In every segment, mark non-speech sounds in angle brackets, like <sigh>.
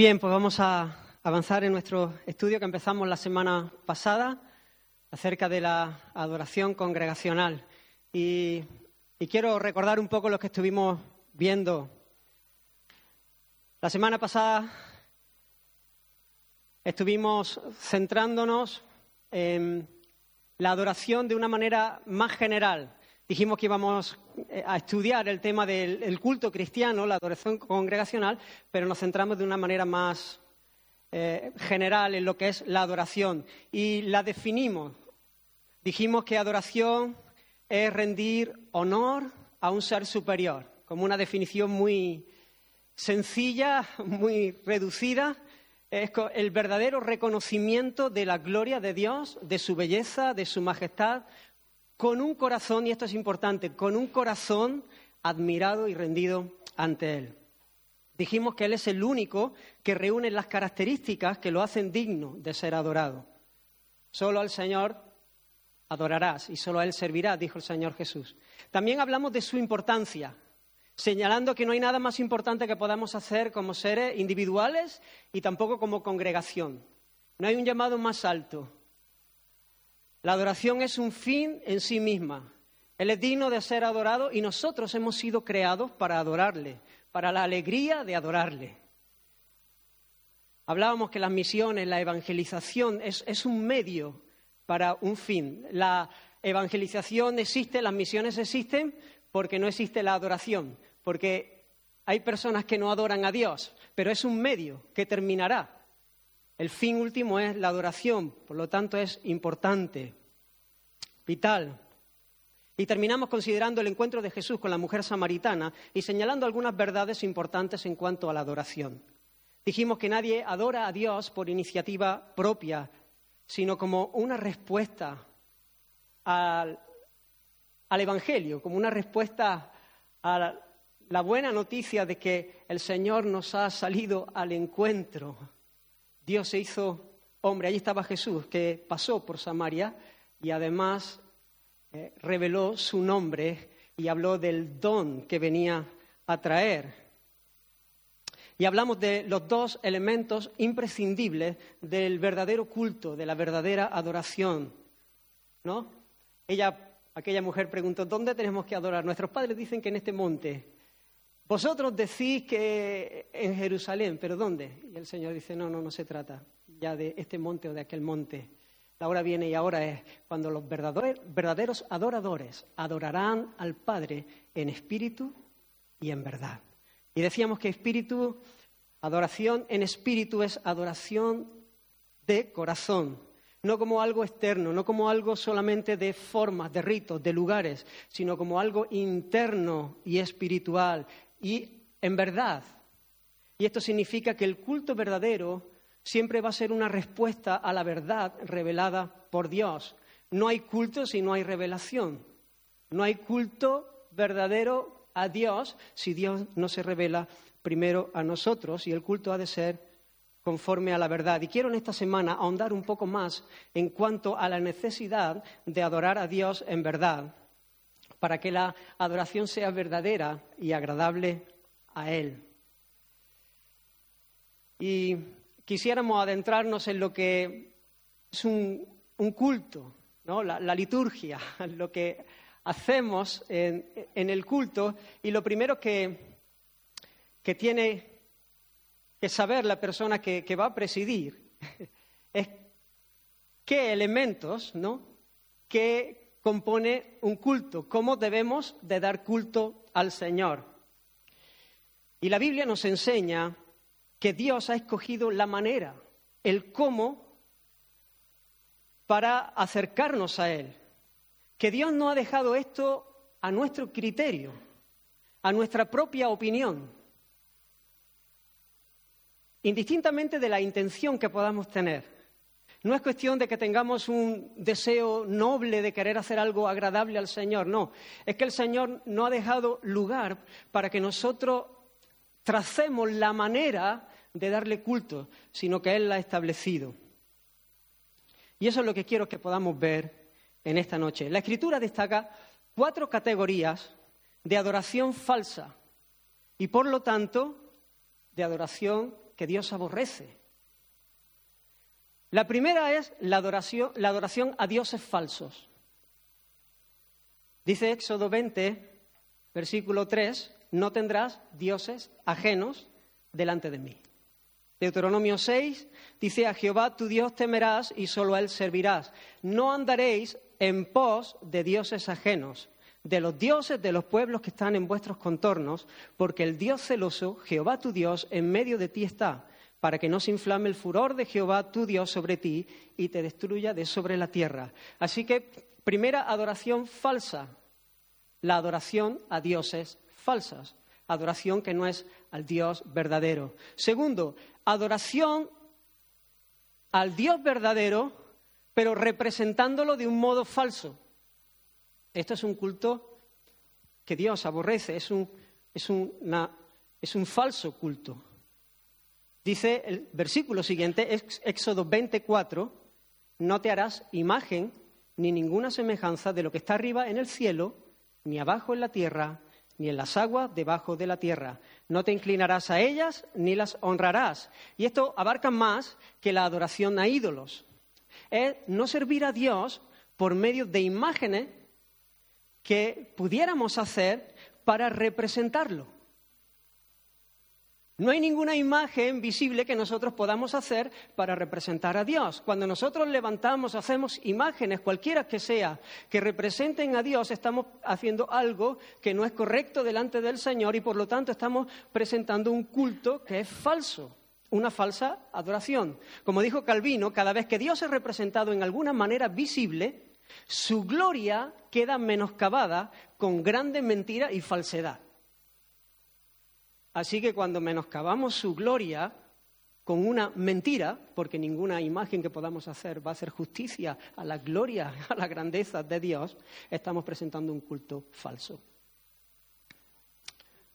Bien, pues vamos a avanzar en nuestro estudio que empezamos la semana pasada acerca de la adoración congregacional. Y, quiero recordar un poco lo que estuvimos viendo. La semana pasada estuvimos centrándonos en la adoración de una manera más general, dijimos que íbamos eh, a estudiar el tema del culto cristiano, la adoración congregacional, pero nos centramos de una manera más eh, general en lo que es la adoración y la definimos. Dijimos que adoración es rendir honor a un ser superior, como una definición muy sencilla, muy reducida. Es el verdadero reconocimiento de la gloria de Dios, de su belleza, de su majestad, con un corazón, y esto es importante, con un corazón admirado y rendido ante Él. Dijimos que Él es el único que reúne las características que lo hacen digno de ser adorado. Solo al Señor adorarás y solo a Él servirás, dijo el Señor Jesús. También hablamos de su importancia, señalando que no hay nada más importante que podamos hacer como seres individuales y tampoco como congregación. No hay un llamado más alto, la adoración es un fin en sí misma. Él es digno de ser adorado y nosotros hemos sido creados para adorarle, para la alegría de adorarle. Hablábamos que las misiones, la evangelización es, es un medio para un fin. La evangelización existe, las misiones existen porque no existe la adoración, porque hay personas que no adoran a Dios, pero es un medio que terminará. El fin último es la adoración, por lo tanto es importante, vital. Y terminamos considerando el encuentro de Jesús con la mujer samaritana y señalando algunas verdades importantes en cuanto a la adoración. Dijimos que nadie adora a Dios por iniciativa propia, sino como una respuesta al, Evangelio, como una respuesta a la buena noticia de que el Señor nos ha salido al encuentro Dios se hizo hombre. Allí estaba Jesús, que pasó por Samaria y además eh, reveló su nombre y habló del don que venía a traer. Y hablamos de los dos elementos imprescindibles del verdadero culto, de la verdadera adoración. ¿No? Ella, aquella mujer preguntó, ¿dónde tenemos que adorar? Nuestros padres dicen que en este monte. Vosotros decís que en Jerusalén, pero ¿dónde? Y el Señor dice, no, no, no se trata ya de este monte o de aquel monte. La hora viene y ahora es cuando los verdaderos adoradores adorarán al Padre en espíritu y en verdad. Y decíamos que espíritu, adoración en espíritu es adoración de corazón, no como algo externo, no como algo solamente de formas, de ritos, de lugares, sino como algo interno y espiritual, y en verdad. Y esto significa que el culto verdadero siempre va a ser una respuesta a la verdad revelada por Dios. No hay culto si no hay revelación. No hay culto verdadero a Dios si Dios no se revela primero a nosotros y el culto ha de ser conforme a la verdad. Y quiero en esta semana ahondar un poco más en cuanto a la necesidad de adorar a Dios en verdad para que la adoración sea verdadera y agradable a Él. Y quisiéramos adentrarnos en lo que es un, culto, ¿no? la, liturgia, <laughs> lo que hacemos en, el culto. Y lo primero que, que, tiene que saber la persona que, va a presidir <laughs> es qué elementos, ¿no? qué compone un culto, cómo debemos de dar culto al Señor. Y la Biblia nos enseña que Dios ha escogido la manera, el cómo, para acercarnos a Él. Que Dios no ha dejado esto a nuestro criterio, a nuestra propia opinión, indistintamente de la intención que podamos tener. No es cuestión de que tengamos un deseo noble de querer hacer algo agradable al Señor, no. Es que el Señor no ha dejado lugar para que nosotros tracemos la manera de darle culto, sino que Él la ha establecido. Y eso es lo que quiero que podamos ver en esta noche. La Escritura destaca cuatro categorías de adoración falsa y, por lo tanto, de adoración que Dios aborrece. La primera es la adoración, la adoración a dioses falsos. Dice Éxodo 20, versículo 3, no tendrás dioses ajenos delante de mí. Deuteronomio 6 dice, a Jehová tu Dios temerás y solo a él servirás. No andaréis en pos de dioses ajenos, de los dioses de los pueblos que están en vuestros contornos, porque el Dios celoso, Jehová tu Dios, en medio de ti está, para que no se inflame el furor de Jehová tu Dios sobre ti y te destruya de sobre la tierra. Así que, primera adoración falsa, la adoración a dioses falsas, adoración que no es al Dios verdadero. Segundo, adoración al Dios verdadero, pero representándolo de un modo falso. Esto es un culto que Dios aborrece, es un, es es un falso culto. Dice el versículo siguiente, Éxodo 24, no te harás imagen ni ninguna semejanza de lo que está arriba en el cielo, ni abajo en la tierra, ni en las aguas debajo de la tierra. No te inclinarás a ellas ni las honrarás. Y esto abarca más que la adoración a ídolos. Es no servir a Dios por medio de imágenes que pudiéramos hacer para representarlo. No hay ninguna imagen visible que nosotros podamos hacer para representar a Dios. Cuando nosotros levantamos, hacemos imágenes, cualquiera que sea, que representen a Dios, estamos haciendo algo que no es correcto delante del Señor y por lo tanto estamos presentando un culto que es falso, una falsa adoración. Como dijo Calvino, cada vez que Dios es representado en alguna manera visible, su gloria queda menoscabada con grande mentira y falsedad. Así que cuando menoscabamos su gloria con una mentira, porque ninguna imagen que podamos hacer va a hacer justicia a la gloria, a la grandeza de Dios, estamos presentando un culto falso.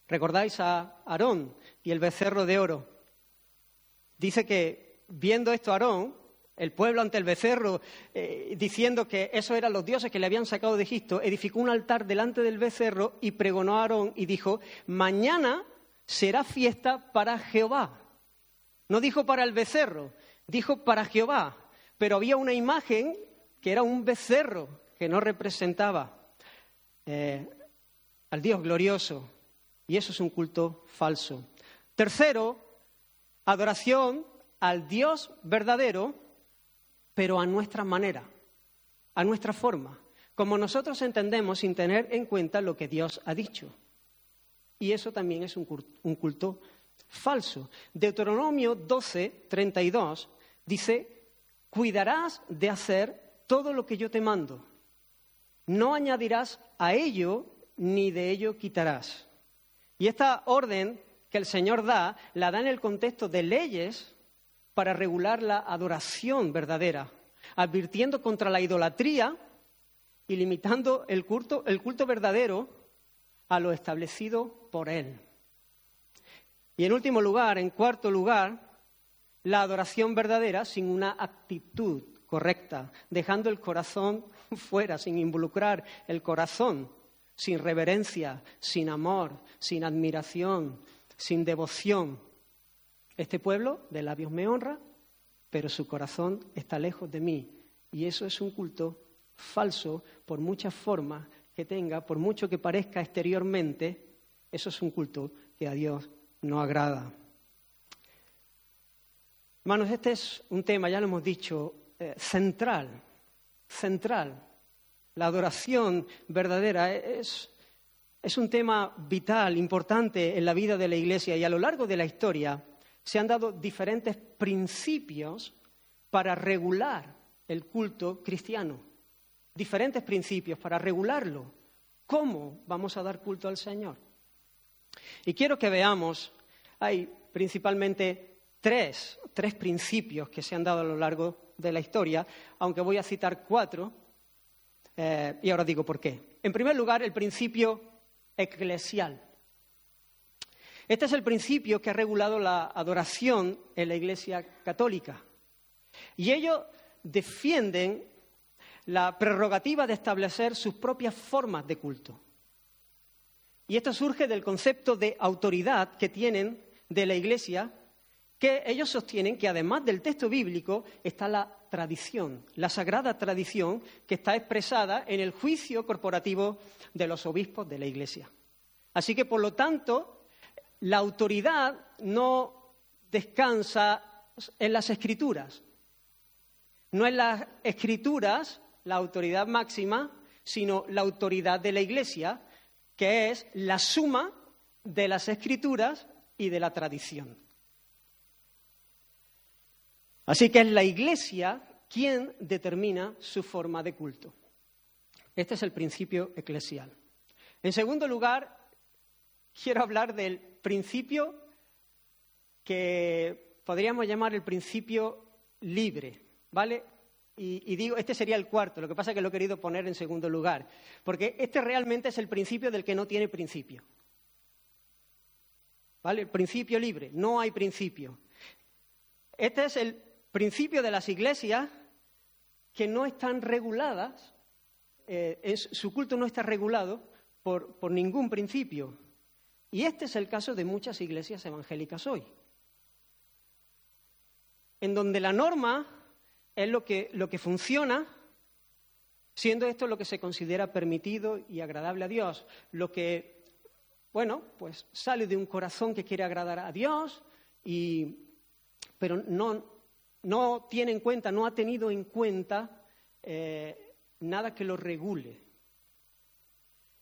¿Recordáis a Aarón y el becerro de oro? Dice que viendo esto Aarón, el pueblo ante el becerro, eh, diciendo que esos eran los dioses que le habían sacado de Egipto, edificó un altar delante del becerro y pregonó a Aarón y dijo, mañana será fiesta para Jehová. No dijo para el becerro, dijo para Jehová. Pero había una imagen que era un becerro que no representaba eh, al Dios glorioso. Y eso es un culto falso. Tercero, adoración al Dios verdadero, pero a nuestra manera, a nuestra forma, como nosotros entendemos sin tener en cuenta lo que Dios ha dicho. Y eso también es un culto falso. Deuteronomio 12, 32 dice, cuidarás de hacer todo lo que yo te mando. No añadirás a ello ni de ello quitarás. Y esta orden que el Señor da, la da en el contexto de leyes para regular la adoración verdadera, advirtiendo contra la idolatría y limitando el culto, el culto verdadero a lo establecido por Él. Y en último lugar, en cuarto lugar, la adoración verdadera sin una actitud correcta, dejando el corazón <laughs> fuera, sin involucrar el corazón, sin reverencia, sin amor, sin admiración, sin devoción. Este pueblo de labios me honra, pero su corazón está lejos de mí. Y eso es un culto falso por muchas formas que tenga, por mucho que parezca exteriormente, eso es un culto que a Dios no agrada. Hermanos, este es un tema, ya lo hemos dicho, eh, central, central. La adoración verdadera es, es un tema vital, importante en la vida de la Iglesia y a lo largo de la historia se han dado diferentes principios para regular el culto cristiano diferentes principios para regularlo. ¿Cómo vamos a dar culto al Señor? Y quiero que veamos, hay principalmente tres, tres principios que se han dado a lo largo de la historia, aunque voy a citar cuatro, eh, y ahora digo por qué. En primer lugar, el principio eclesial. Este es el principio que ha regulado la adoración en la Iglesia católica. Y ellos defienden la prerrogativa de establecer sus propias formas de culto. Y esto surge del concepto de autoridad que tienen de la Iglesia que ellos sostienen que además del texto bíblico está la tradición, la sagrada tradición que está expresada en el juicio corporativo de los obispos de la Iglesia. Así que, por lo tanto, la autoridad no descansa en las escrituras. No en las escrituras la autoridad máxima, sino la autoridad de la Iglesia, que es la suma de las escrituras y de la tradición. Así que es la Iglesia quien determina su forma de culto. Este es el principio eclesial. En segundo lugar, quiero hablar del principio que podríamos llamar el principio libre, ¿vale? Y, digo, este sería el cuarto, lo que pasa es que lo he querido poner en segundo lugar, porque este realmente es el principio del que no tiene principio. ¿Vale? El principio libre, no hay principio. Este es el principio de las iglesias que no están reguladas, eh, su culto no está regulado por, por ningún principio. Y este es el caso de muchas iglesias evangélicas hoy, en donde la norma es lo que, lo que funciona, siendo esto lo que se considera permitido y agradable a Dios, lo que, bueno, pues sale de un corazón que quiere agradar a Dios, y, pero no, no tiene en cuenta, no ha tenido en cuenta eh, nada que lo regule.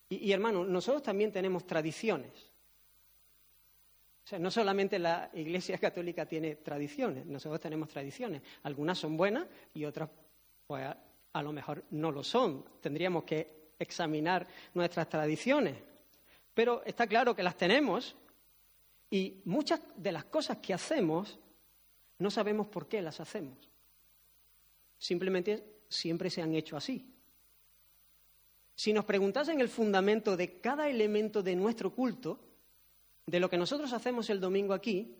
Y, hermano, nosotros también tenemos tradiciones. O sea, no solamente la Iglesia Católica tiene tradiciones, nosotros tenemos tradiciones. Algunas son buenas y otras, pues, a lo mejor no lo son. Tendríamos que examinar nuestras tradiciones. Pero está claro que las tenemos y muchas de las cosas que hacemos no sabemos por qué las hacemos. Simplemente siempre se han hecho así. Si nos preguntasen el fundamento de cada elemento de nuestro culto, de lo que nosotros hacemos el domingo aquí,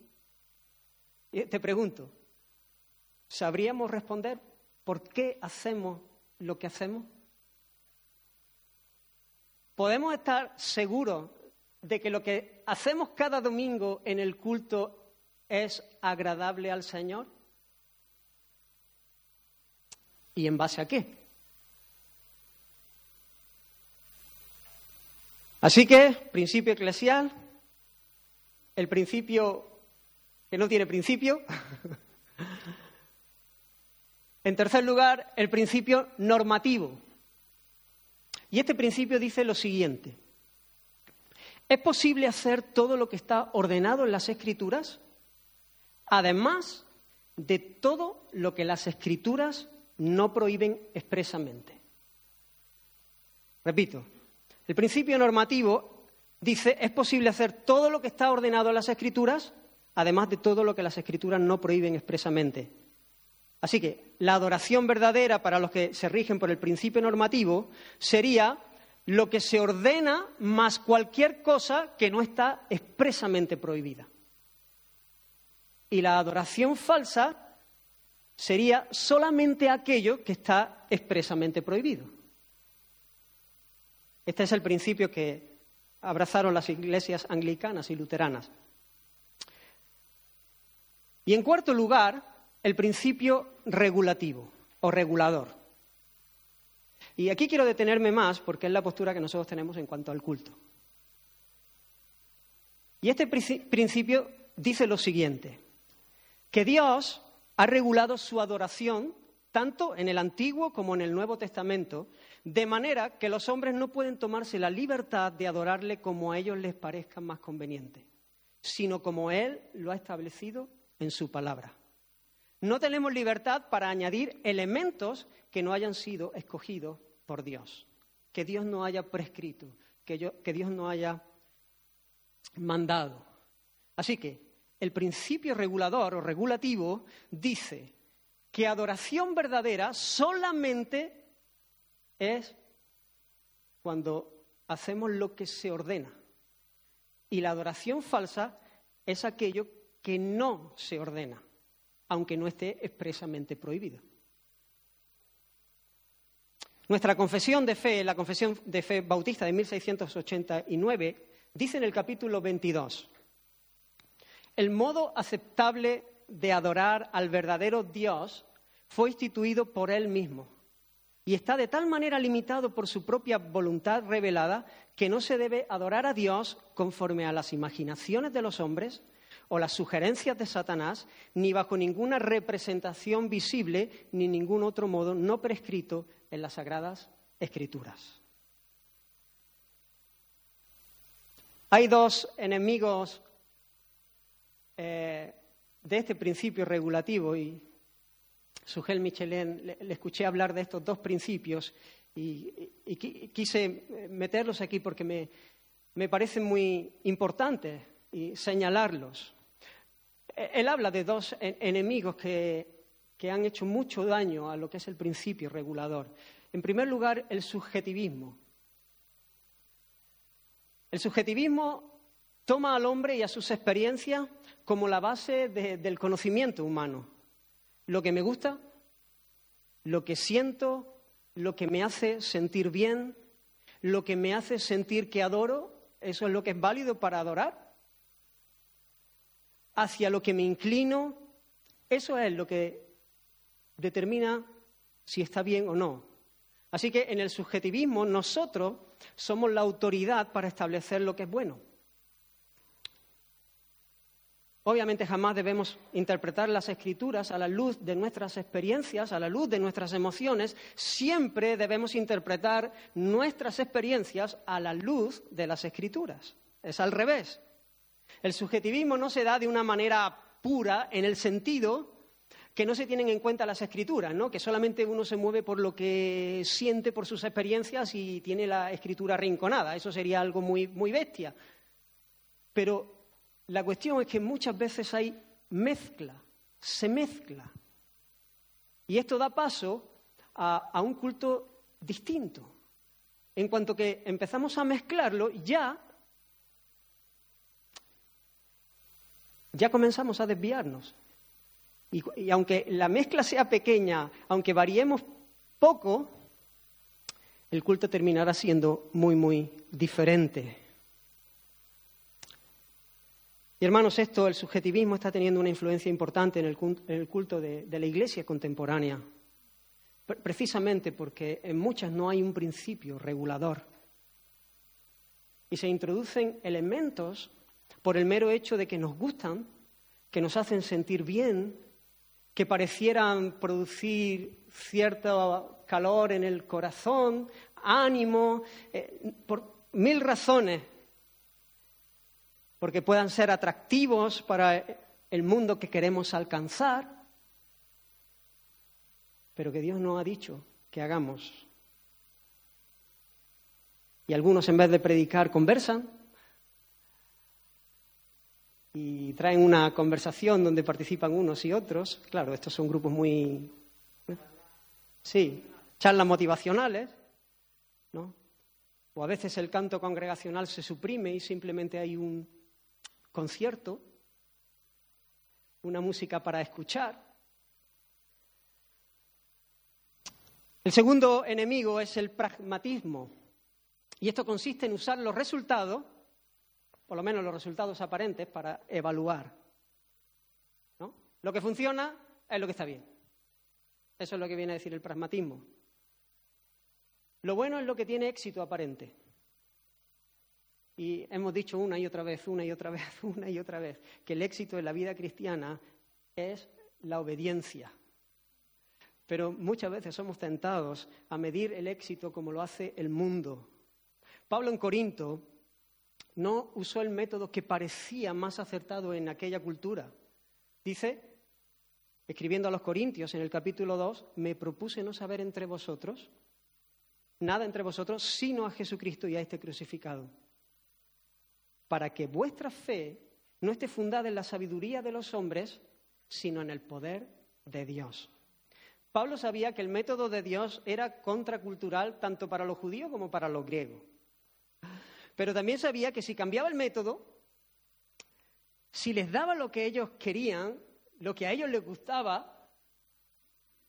eh, te pregunto, ¿sabríamos responder por qué hacemos lo que hacemos? ¿Podemos estar seguros de que lo que hacemos cada domingo en el culto es agradable al Señor? ¿Y en base a qué? Así que, principio eclesial, el principio que no tiene principio. <laughs> en tercer lugar, el principio normativo. Y este principio dice lo siguiente. ¿Es posible hacer todo lo que está ordenado en las Escrituras? además de todo lo que las escrituras no prohíben expresamente. Repito, el principio normativo dice es posible hacer todo lo que está ordenado en las escrituras, además de todo lo que las escrituras no prohíben expresamente. Así que la adoración verdadera para los que se rigen por el principio normativo sería lo que se ordena más cualquier cosa que no está expresamente prohibida. Y la adoración falsa sería solamente aquello que está expresamente prohibido. Este es el principio que abrazaron las iglesias anglicanas y luteranas. Y en cuarto lugar, el principio regulativo o regulador. Y aquí quiero detenerme más porque es la postura que nosotros tenemos en cuanto al culto. Y este principio dice lo siguiente que Dios ha regulado su adoración tanto en el Antiguo como en el Nuevo Testamento, de manera que los hombres no pueden tomarse la libertad de adorarle como a ellos les parezca más conveniente, sino como Él lo ha establecido en su palabra. No tenemos libertad para añadir elementos que no hayan sido escogidos por Dios, que Dios no haya prescrito, que, que Dios no haya mandado. Así que el principio regulador o regulativo dice que adoración verdadera solamente es cuando hacemos lo que se ordena. Y la adoración falsa es aquello que no se ordena, aunque no esté expresamente prohibido. Nuestra confesión de fe, la confesión de fe bautista de 1689, dice en el capítulo 22, el modo aceptable de adorar al verdadero Dios fue instituido por Él mismo y está de tal manera limitado por su propia voluntad revelada que no se debe adorar a Dios conforme a las imaginaciones de los hombres o las sugerencias de Satanás, ni bajo ninguna representación visible, ni ningún otro modo no prescrito en las sagradas escrituras. Hay dos enemigos eh, de este principio regulativo y Sugel Michelin le, escuché hablar de estos dos principios y, quise meterlos aquí porque me, me parecen muy importantes y señalarlos. E, él habla de dos enemigos que, que han hecho mucho daño a lo que es el principio regulador. En primer lugar, el subjetivismo. El subjetivismo toma al hombre y a sus experiencias como la base del conocimiento humano. Lo que me gusta, lo que siento, lo que me hace sentir bien, lo que me hace sentir que adoro, eso es lo que es válido para adorar. Hacia lo que me inclino, eso es lo que determina si está bien o no. Así que en el subjetivismo nosotros somos la autoridad para establecer lo que es bueno. Obviamente jamás debemos interpretar las escrituras a la luz de nuestras experiencias, a la luz de nuestras emociones. Siempre debemos interpretar nuestras experiencias a la luz de las escrituras. Es al revés. El subjetivismo no se da de una manera pura en el sentido que no se tienen en cuenta las escrituras, ¿no? que solamente uno se mueve por lo que siente, por sus experiencias y tiene la escritura arrinconada. Eso sería algo muy, muy bestia. Pero la cuestión es que muchas veces hay mezcla, se mezcla. Y esto da paso a, un culto distinto. En cuanto que empezamos a mezclarlo, ya, ya comenzamos a desviarnos. Y, y, aunque la mezcla sea pequeña, aunque variemos poco, el culto terminará siendo muy, muy diferente. Y hermanos, esto, el subjetivismo está teniendo una influencia importante en el culto de, la Iglesia contemporánea, precisamente porque en muchas no hay un principio regulador. Y se introducen elementos por el mero hecho de que nos gustan, que nos hacen sentir bien, que parecieran producir cierto calor en el corazón, ánimo, eh, por mil razones porque puedan ser atractivos para el mundo que queremos alcanzar, pero que Dios no ha dicho que hagamos. Y algunos en vez de predicar conversan y traen una conversación donde participan unos y otros. Claro, estos son grupos muy... ¿eh? Sí, charlas motivacionales, ¿no? O a veces el canto congregacional se suprime y simplemente hay un concierto, una música para escuchar. El segundo enemigo es el pragmatismo. Y esto consiste en usar los resultados, por lo menos los resultados aparentes, para evaluar. Lo que funciona es lo que está bien. Eso es lo que viene a decir el pragmatismo. Lo bueno es lo que tiene éxito aparente. Y hemos dicho una y otra vez, una y otra <laughs> vez, una y otra vez, que el éxito en la vida cristiana es la obediencia. Pero muchas veces somos tentados a medir el éxito como lo hace el mundo. Pablo en Corinto no usó el método que parecía más acertado en aquella cultura. Dice, escribiendo a los Corintios en el capítulo 2, me propuse no saber entre vosotros nada entre vosotros, sino a Jesucristo y a este crucificado para que vuestra fe no esté fundada en la sabiduría de los hombres, sino en el poder de Dios. Pablo sabía que el método de Dios era contracultural tanto para los judíos como para los griegos. Pero también sabía que si cambiaba el método, si les daba lo que ellos querían, lo que a ellos les gustaba,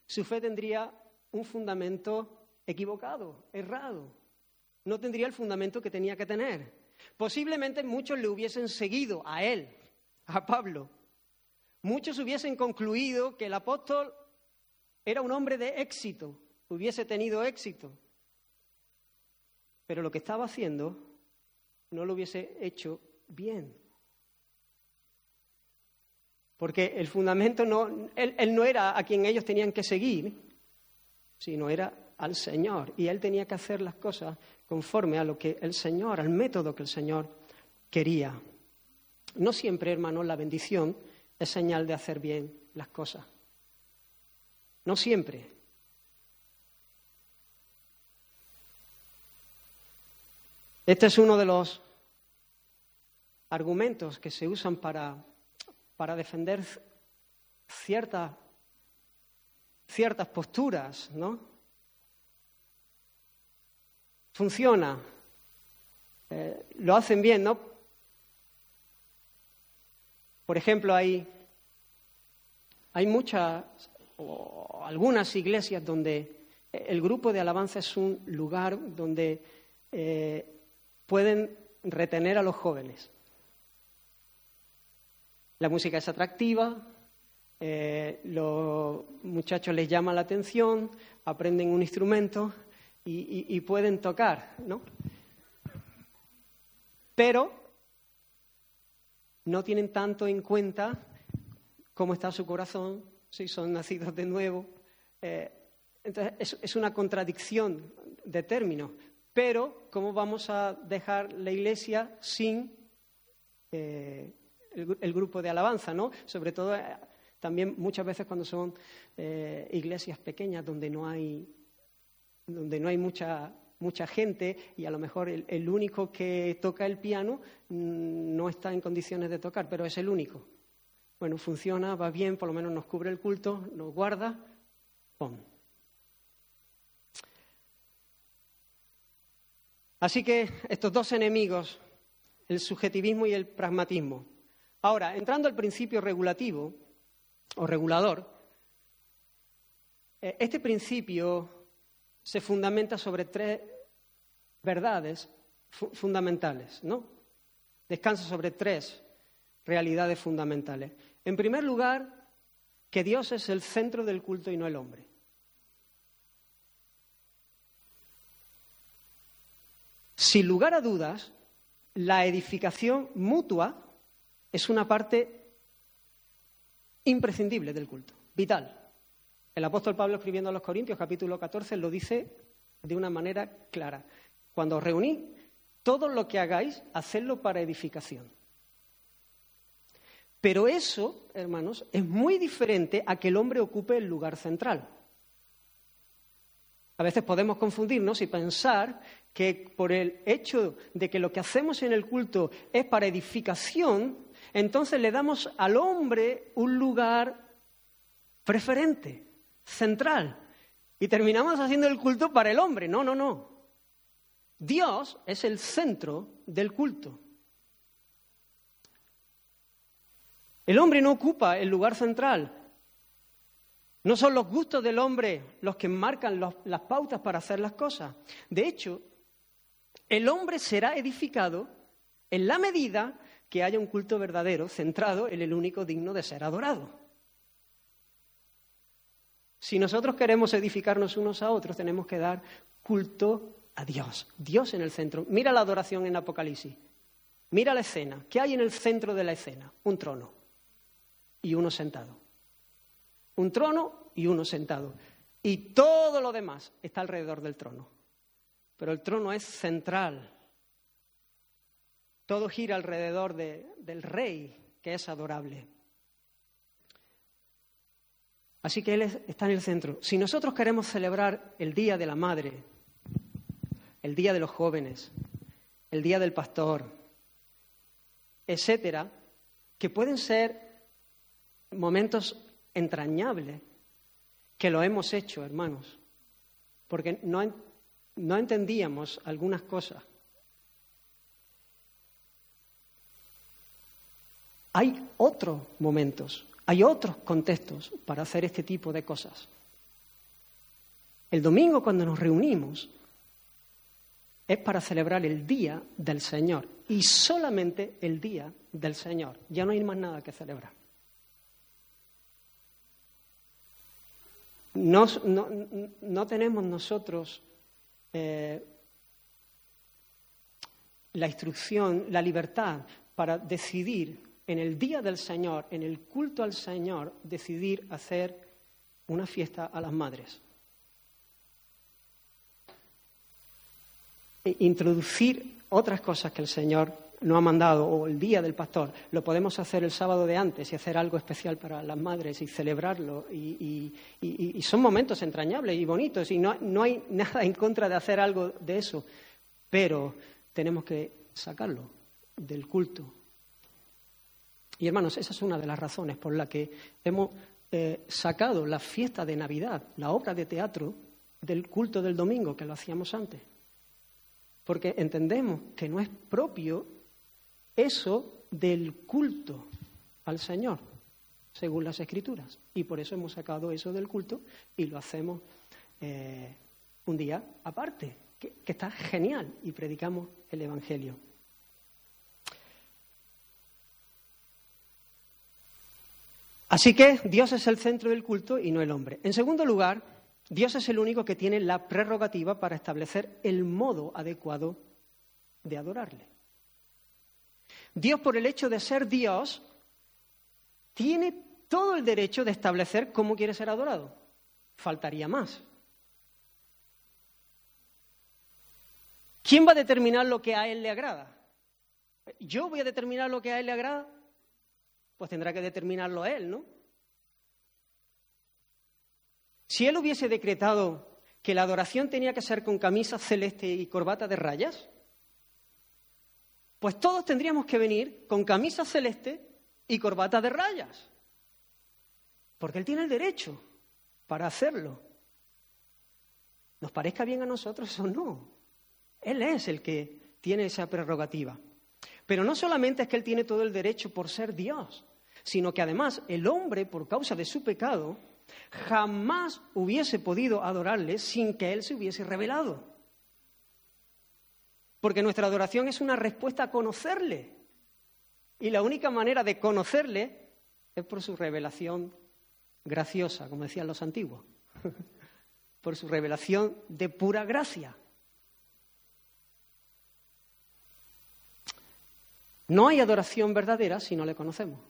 su fe tendría un fundamento equivocado, errado. No tendría el fundamento que tenía que tener. Posiblemente muchos le hubiesen seguido a él, a Pablo. Muchos hubiesen concluido que el apóstol era un hombre de éxito, hubiese tenido éxito. Pero lo que estaba haciendo no lo hubiese hecho bien. Porque el fundamento no, él, él, no era a quien ellos tenían que seguir, sino era al Señor. Y él tenía que hacer las cosas conforme a lo que el Señor, al método que el Señor quería. No siempre, hermanos, la bendición es señal de hacer bien las cosas. No siempre. Este es uno de los argumentos que se usan para, para defender ciertas, ciertas posturas, ¿no? Funciona, eh, lo hacen bien, ¿no? Por ejemplo, hay, hay muchas o algunas iglesias donde el grupo de alabanza es un lugar donde eh, pueden retener a los jóvenes. La música es atractiva, eh, los muchachos les llama la atención, aprenden un instrumento y, pueden tocar, ¿no? Pero no tienen tanto en cuenta cómo está su corazón, si son nacidos de nuevo. Eh, entonces, es, una contradicción de términos. Pero, ¿cómo vamos a dejar la iglesia sin eh, el, grupo de alabanza, ¿no? Sobre todo eh, también muchas veces cuando son iglesias pequeñas donde no hay, donde no hay mucha mucha gente y a lo mejor el, único que toca el piano mm, no está en condiciones de tocar, pero es el único. Bueno, funciona, va bien, por lo menos nos cubre el culto, nos guarda, ¡pum! Así que estos dos enemigos, el subjetivismo y el pragmatismo. Ahora, entrando al principio regulativo o regulador, eh, este principio se fundamenta sobre tres verdades fundamentales, ¿no? Descansa sobre tres realidades fundamentales. En primer lugar, que Dios es el centro del culto y no el hombre. Sin lugar a dudas, la edificación mutua es una parte imprescindible del culto, vital. El apóstol Pablo escribiendo a los Corintios, capítulo 14, lo dice de una manera clara. Cuando os reuní, todo lo que hagáis, hacedlo para edificación. Pero eso, hermanos, es muy diferente a que el hombre ocupe el lugar central. A veces podemos confundirnos y pensar que por el hecho de que lo que hacemos en el culto es para edificación, entonces le damos al hombre un lugar preferente central. Y terminamos haciendo el culto para el hombre. No, no, no. Dios es el centro del culto. El hombre no ocupa el lugar central. No son los gustos del hombre los que marcan las pautas para hacer las cosas. De hecho, el hombre será edificado en la medida que haya un culto verdadero centrado en el único digno de ser adorado. Si nosotros queremos edificarnos unos a otros, tenemos que dar culto a Dios. Dios en el centro. Mira la adoración en Apocalipsis. Mira la escena. ¿Qué hay en el centro de la escena? Un trono y uno sentado. Un trono y uno sentado. Y todo lo demás está alrededor del trono. Pero el trono es central. Todo gira alrededor del rey, que es adorable. Así que Él está en el centro. Si nosotros queremos celebrar el Día de la Madre, el Día de los Jóvenes, el Día del Pastor, etcétera, que pueden ser momentos entrañables, que lo hemos hecho, hermanos, porque no, no entendíamos algunas cosas. Hay otros momentos hay otros contextos para hacer este tipo de cosas. El domingo cuando nos reunimos es para celebrar el día del Señor y solamente el día del Señor. Ya no hay más nada que celebrar. No, tenemos nosotros eh, la instrucción, la libertad para decidir en el día del Señor, en el culto al Señor, decidir hacer una fiesta a las madres. E introducir otras cosas que el Señor no ha mandado, o el día del pastor, lo podemos hacer el sábado de antes y hacer algo especial para las madres y celebrarlo. Y, son momentos entrañables y bonitos, y no, no hay <laughs> nada en contra de hacer algo de eso, pero tenemos que sacarlo del culto. Y hermanos, esa es una de las razones por la que hemos eh, sacado la fiesta de Navidad, la obra de teatro, del culto del domingo, que lo hacíamos antes. Porque entendemos que no es propio eso del culto al Señor, según las Escrituras. Y por eso hemos sacado eso del culto y lo hacemos eh, un día aparte, que está genial, y predicamos el Evangelio. Así que Dios es el centro del culto y no el hombre. En segundo lugar, Dios es el único que tiene la prerrogativa para establecer el modo adecuado de adorarle. Dios, por el hecho de ser Dios, tiene todo el derecho de establecer cómo quiere ser adorado. Faltaría más. ¿Quién va a determinar lo que a Él le agrada? ¿Yo voy a determinar lo que a Él le agrada? Pues tendrá que determinarlo él, ¿no? Si él hubiese decretado que la adoración tenía que ser con camisa celeste y corbata de rayas, pues todos tendríamos que venir con camisa celeste y corbata de rayas, porque él tiene el derecho para hacerlo. Nos parezca bien a nosotros o no, él es el que tiene esa prerrogativa. Pero no solamente es que Él tiene todo el derecho por ser Dios, sino que además el hombre, por causa de su pecado, jamás hubiese podido adorarle sin que Él se hubiese revelado. Porque nuestra adoración es una respuesta a conocerle. Y la única manera de conocerle es por su revelación graciosa, como decían los antiguos, <laughs> por su revelación de pura gracia. No hay adoración verdadera si no le conocemos.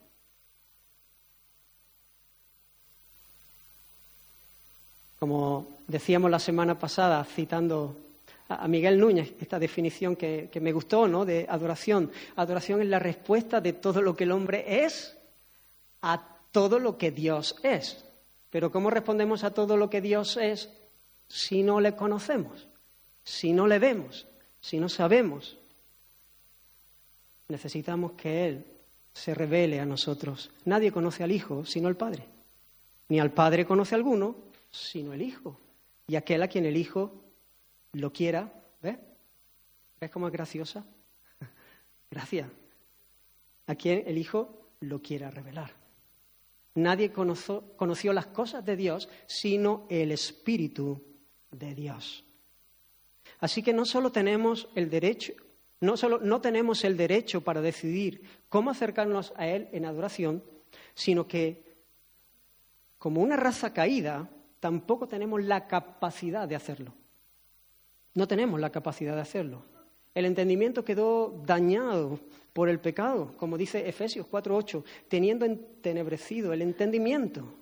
Como decíamos la semana pasada, citando a Miguel Núñez, esta definición que, me gustó, ¿no? De adoración. Adoración es la respuesta de todo lo que el hombre es a todo lo que Dios es. Pero ¿cómo respondemos a todo lo que Dios es si no le conocemos? Si no le vemos, si no sabemos necesitamos que Él se revele a nosotros. Nadie conoce al Hijo sino el Padre. Ni al Padre conoce a alguno sino el Hijo. Y aquel a quien el Hijo lo quiera, ¿ves? ¿Ves cómo es graciosa? <laughs> Gracias. A quien el Hijo lo quiera revelar. Nadie conoció, conoció las cosas de Dios sino el Espíritu de Dios. Así que no solo tenemos el derecho, no solo no tenemos el derecho para decidir cómo acercarnos a Él en adoración, sino que, como una raza caída, tampoco tenemos la capacidad de hacerlo. No tenemos la capacidad de hacerlo. El entendimiento quedó dañado por el pecado, como dice Efesios 4:8, teniendo entenebrecido el entendimiento,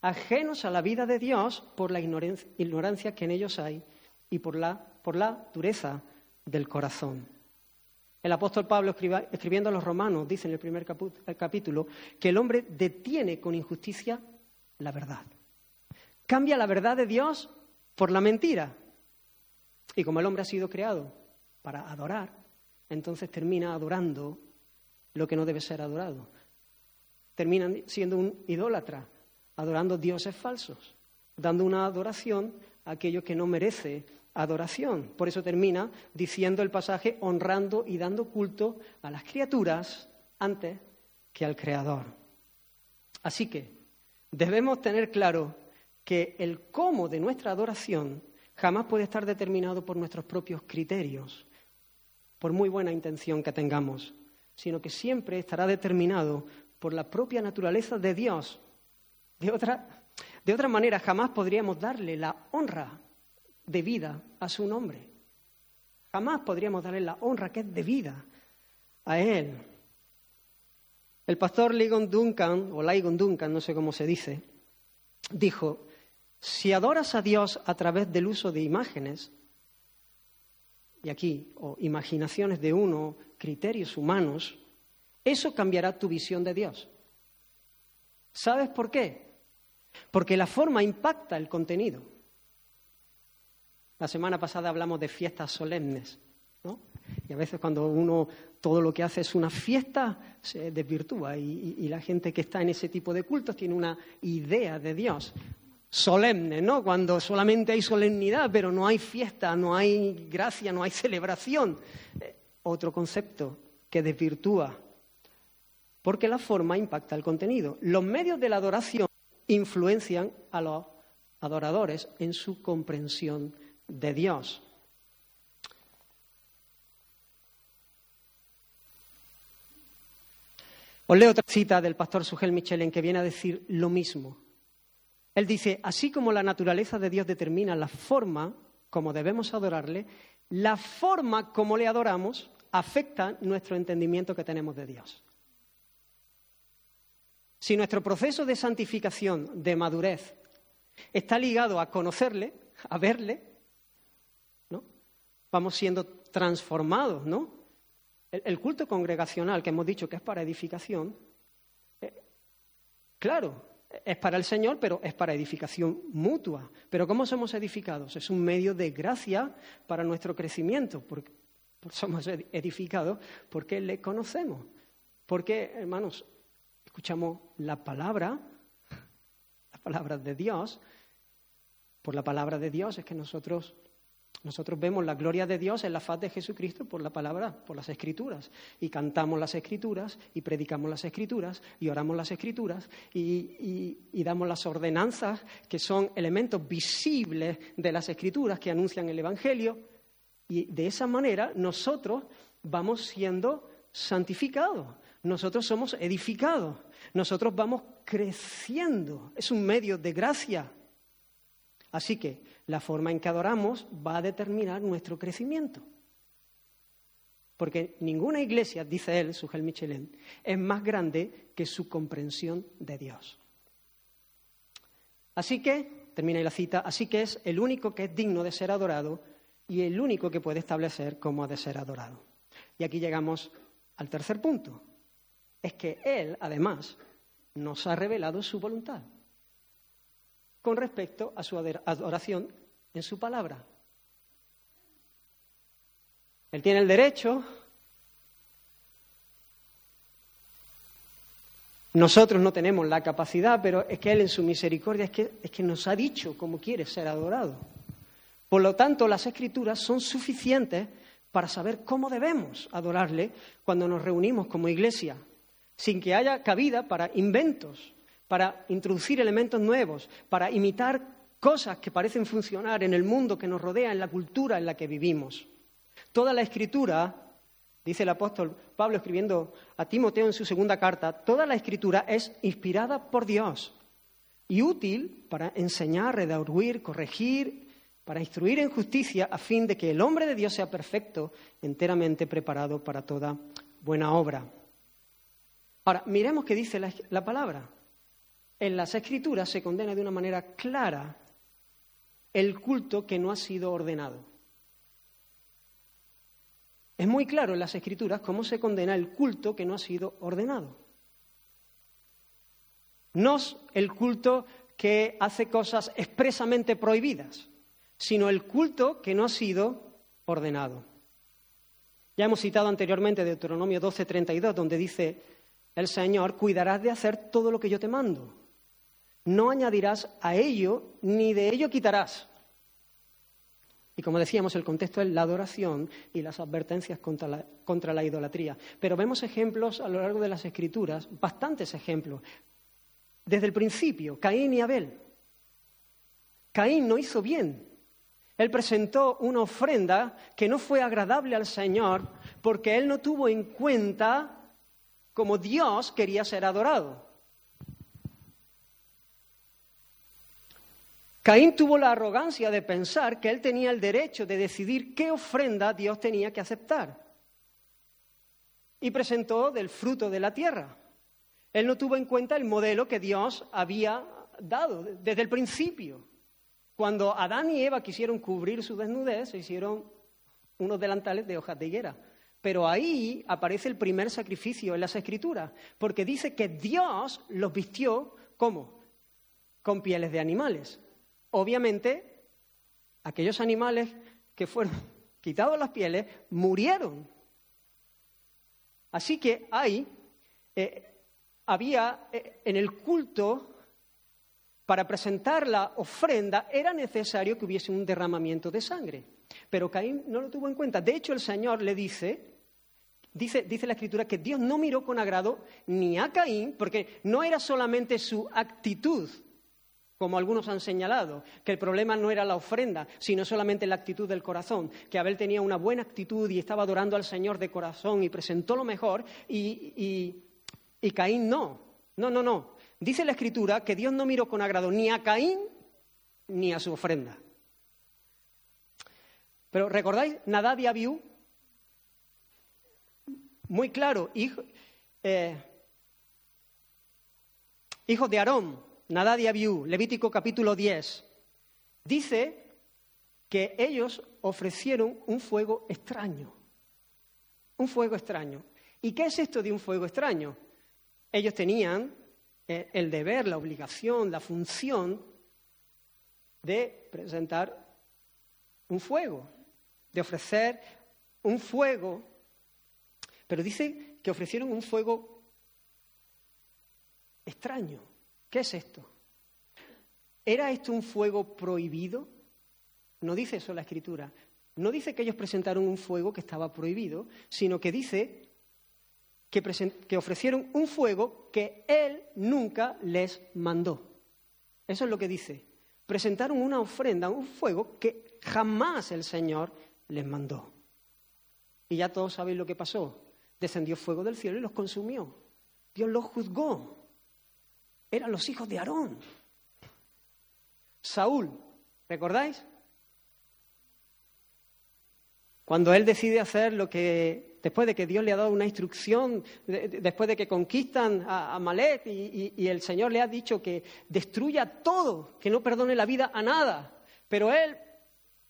ajenos a la vida de Dios por la ignorancia que en ellos hay y por la, por la dureza del corazón. El apóstol Pablo, escribiendo a los romanos, dice en el primer capítulo que el hombre detiene con injusticia la verdad. Cambia la verdad de Dios por la mentira. Y como el hombre ha sido creado para adorar, entonces termina adorando lo que no debe ser adorado. Termina siendo un idólatra, adorando dioses falsos, dando una adoración a aquello que no merece adoración. Por eso termina diciendo el pasaje honrando y dando culto a las criaturas antes que al Creador. Así que debemos tener claro que el cómo de nuestra adoración jamás puede estar determinado por nuestros propios criterios, por muy buena intención que tengamos, sino que siempre estará determinado por la propia naturaleza de Dios. De otra, de otra manera, jamás podríamos darle la honra debida a su nombre. Jamás podríamos darle la honra que es debida a Él. El pastor Ligon Duncan, o Ligon Duncan, no sé cómo se dice, dijo, si adoras a Dios a través del uso de imágenes, y aquí, o imaginaciones de uno, criterios humanos, eso cambiará tu visión de Dios. ¿Sabes por qué? Porque la forma impacta el contenido. La semana pasada hablamos de fiestas solemnes, ¿no? Y a veces cuando uno todo lo que hace es una fiesta, se desvirtúa y, la gente que está en ese tipo de cultos tiene una idea de Dios solemne, ¿no? Cuando solamente hay solemnidad, pero no hay fiesta, no hay gracia, no hay celebración. Eh, otro concepto que desvirtúa, porque la forma impacta el contenido. Los medios de la adoración influencian a los adoradores en su comprensión de Dios. Os leo otra cita del pastor Sugel Michelin que viene a decir lo mismo. Él dice, así como la naturaleza de Dios determina la forma como debemos adorarle, la forma como le adoramos afecta nuestro entendimiento que tenemos de Dios. Si nuestro proceso de santificación, de madurez, está ligado a conocerle, a verle. Vamos siendo transformados, ¿no? El, culto congregacional que hemos dicho que es para edificación, eh, claro, es para el Señor, pero es para edificación mutua. Pero ¿cómo somos edificados? Es un medio de gracia para nuestro crecimiento. Porque somos edificados porque le conocemos. Porque, hermanos, escuchamos la palabra, la palabra de Dios. Por la palabra de Dios es que nosotros nosotros vemos la gloria de Dios en la faz de Jesucristo por la palabra, por las escrituras. Y cantamos las escrituras, y predicamos las escrituras, y oramos las escrituras, y, damos las ordenanzas, que son elementos visibles de las escrituras que anuncian el Evangelio. Y de esa manera nosotros vamos siendo santificados, nosotros somos edificados, nosotros vamos creciendo. Es un medio de gracia. Así que la forma en que adoramos va a determinar nuestro crecimiento. Porque ninguna iglesia, dice él, Sugel Michelin, es más grande que su comprensión de Dios. Así que, termina la cita, así que es el único que es digno de ser adorado y el único que puede establecer cómo ha de ser adorado. Y aquí llegamos al tercer punto. Es que Él, además, nos ha revelado su voluntad con respecto a su adoración en su palabra. Él tiene el derecho, nosotros no tenemos la capacidad, pero es que Él en su misericordia es que, es que nos ha dicho cómo quiere ser adorado. Por lo tanto, las escrituras son suficientes para saber cómo debemos adorarle cuando nos reunimos como iglesia, sin que haya cabida para inventos para introducir elementos nuevos, para imitar cosas que parecen funcionar en el mundo que nos rodea, en la cultura en la que vivimos. Toda la escritura, dice el apóstol Pablo escribiendo a Timoteo en su segunda carta, toda la escritura es inspirada por Dios y útil para enseñar, redarguir, corregir, para instruir en justicia, a fin de que el hombre de Dios sea perfecto, enteramente preparado para toda buena obra. Ahora, miremos qué dice la, la palabra en las escrituras se condena de una manera clara el culto que no ha sido ordenado. Es muy claro en las escrituras cómo se condena el culto que no ha sido ordenado. No el culto que hace cosas expresamente prohibidas, sino el culto que no ha sido ordenado. Ya hemos citado anteriormente Deuteronomio 12:32, donde dice el Señor, cuidarás de hacer todo lo que yo te mando no añadirás a ello ni de ello quitarás. Y como decíamos, el contexto es la adoración y las advertencias contra la, contra la, idolatría. Pero vemos ejemplos a lo largo de las Escrituras, bastantes ejemplos. Desde el principio, Caín y Abel. Caín no hizo bien. Él presentó una ofrenda que no fue agradable al Señor porque él no tuvo en cuenta como Dios quería ser adorado. Caín tuvo la arrogancia de pensar que él tenía el derecho de decidir qué ofrenda Dios tenía que aceptar. Y presentó del fruto de la tierra. Él no tuvo en cuenta el modelo que Dios había dado desde el principio. Cuando Adán y Eva quisieron cubrir su desnudez, se hicieron unos delantales de hojas de higuera. Pero ahí aparece el primer sacrificio en las Escrituras, porque dice que Dios los vistió, ¿cómo? Con pieles de animales. Obviamente, aquellos animales que fueron <laughs> quitados las pieles murieron. Así que ahí eh, había eh, en el culto para presentar la ofrenda era necesario que hubiese un derramamiento de sangre. Pero Caín no lo tuvo en cuenta. De hecho, el Señor le dice, dice la Escritura, que Dios no miró con agrado ni a Caín, porque no era solamente su actitud, como algunos han señalado, que el problema no era la ofrenda, sino solamente la actitud del corazón, que Abel tenía una buena actitud y estaba adorando al Señor de corazón y presentó lo mejor, y, y Caín no. No, no, no. Dice la Escritura que Dios no miró con agrado ni a Caín ni a su ofrenda. Pero ¿recordáis? Nadab y Abiú, muy claro, eh, hijos de Aarón, Nadab y Abiú, Levítico capítulo 10, dice que ellos ofrecieron un fuego extraño, un fuego extraño. ¿Y qué es esto de un fuego extraño? Ellos tenían eh, el deber, la obligación, la función de presentar un fuego, de ofrecer un fuego. Pero dice que ofrecieron un fuego extraño. ¿Qué es esto? ¿Era esto un fuego prohibido? No dice eso la escritura. No dice que ellos presentaron un fuego que estaba prohibido, sino que dice que, ofrecieron un fuego que Él nunca les mandó. Eso es lo que dice. Presentaron una ofrenda, un fuego que jamás el Señor les mandó. Y ya todos sabéis lo que pasó. Descendió fuego del cielo y los consumió. Dios los juzgó. Eran los hijos de Aarón. Saúl, ¿recordáis? Cuando él decide hacer lo que después de que Dios le ha dado una instrucción, después de que conquistan a, Malek y, el Señor le ha dicho que destruya todo, que no perdone la vida a nada. Pero él,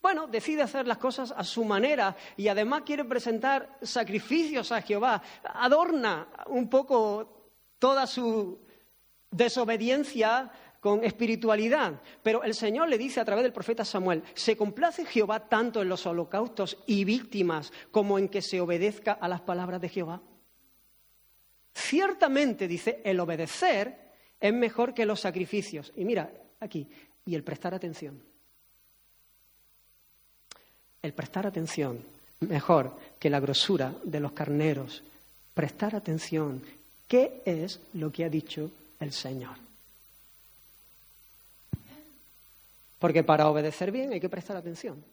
bueno, decide hacer las cosas a su manera y además quiere presentar sacrificios a Jehová. Adorna un poco toda su desobediencia con espiritualidad. Pero el Señor le dice a través del profeta Samuel, ¿se complace Jehová tanto en los holocaustos y víctimas como en que se obedezca a las palabras de Jehová? Ciertamente, dice, el obedecer es mejor que los sacrificios. Y mira, aquí, y el prestar atención. El prestar atención, mejor que la grosura de los carneros. Prestar atención. ¿Qué es lo que ha dicho el Señor? Porque para obedecer bien hay que prestar atención.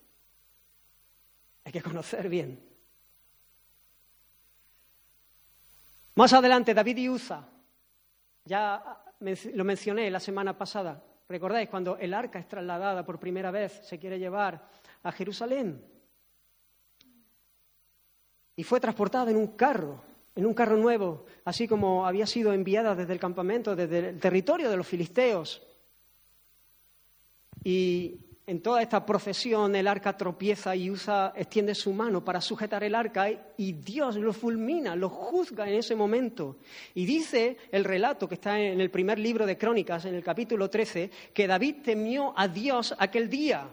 Hay que conocer bien. Más adelante, David y Uza. Ya lo mencioné la semana pasada. ¿Recordáis cuando el arca es trasladada por primera vez, se quiere llevar a Jerusalén? Y fue transportada en un carro, en un carro nuevo, así como había sido enviada desde el campamento, desde el territorio de los filisteos. Y en toda esta procesión el arca tropieza y usa, extiende su mano para sujetar el arca y Dios lo fulmina, lo juzga en ese momento. Y dice el relato que está en el primer libro de Crónicas, en el capítulo 13, que David temió a Dios aquel día.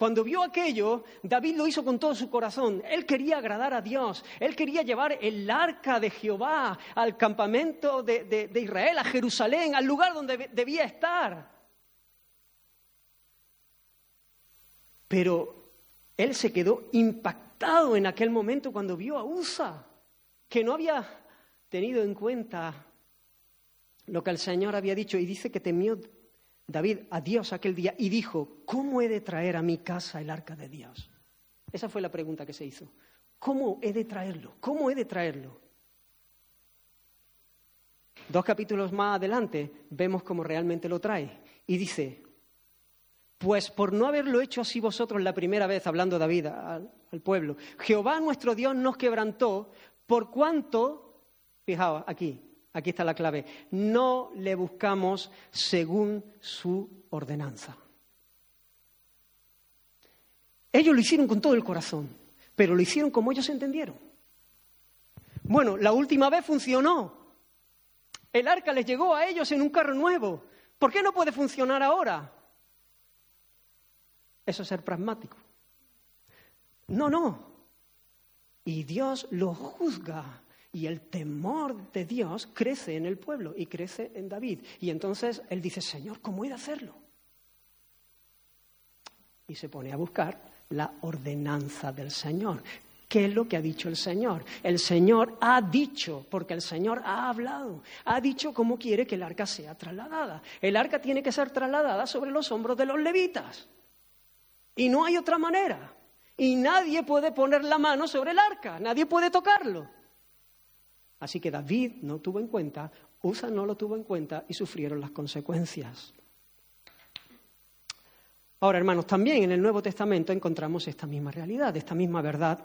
Cuando vio aquello, David lo hizo con todo su corazón. Él quería agradar a Dios. Él quería llevar el arca de Jehová al campamento de, de Israel, a Jerusalén, al lugar donde debía estar. Pero él se quedó impactado en aquel momento cuando vio a Usa, que no había tenido en cuenta lo que el Señor había dicho y dice que temió David a Dios aquel día y dijo, ¿cómo he de traer a mi casa el arca de Dios? Esa fue la pregunta que se hizo. ¿Cómo he de traerlo? ¿Cómo he de traerlo? Dos capítulos más adelante vemos cómo realmente lo trae. Y dice, pues por no haberlo hecho así vosotros la primera vez, hablando David al, pueblo, Jehová nuestro Dios nos quebrantó por cuanto, fijaos aquí, aquí está la clave, no le buscamos según su ordenanza. Ellos lo hicieron con todo el corazón, pero lo hicieron como ellos entendieron. Bueno, la última vez funcionó. El arca les llegó a ellos en un carro nuevo. ¿Por qué no puede funcionar ahora? Eso es ser pragmático. No, no. Y Dios lo juzga. Y el temor de Dios crece en el pueblo y crece en David. Y entonces él dice, Señor, ¿cómo he de hacerlo? Y se pone a buscar la ordenanza del Señor. ¿Qué es lo que ha dicho el Señor? El Señor ha dicho, porque el Señor ha hablado, ha dicho cómo quiere que el arca sea trasladada. El arca tiene que ser trasladada sobre los hombros de los levitas. Y no hay otra manera. Y nadie puede poner la mano sobre el arca, nadie puede tocarlo. Así que David no tuvo en cuenta, Usa no lo tuvo en cuenta y sufrieron las consecuencias. Ahora, hermanos, también en el Nuevo Testamento encontramos esta misma realidad, esta misma verdad,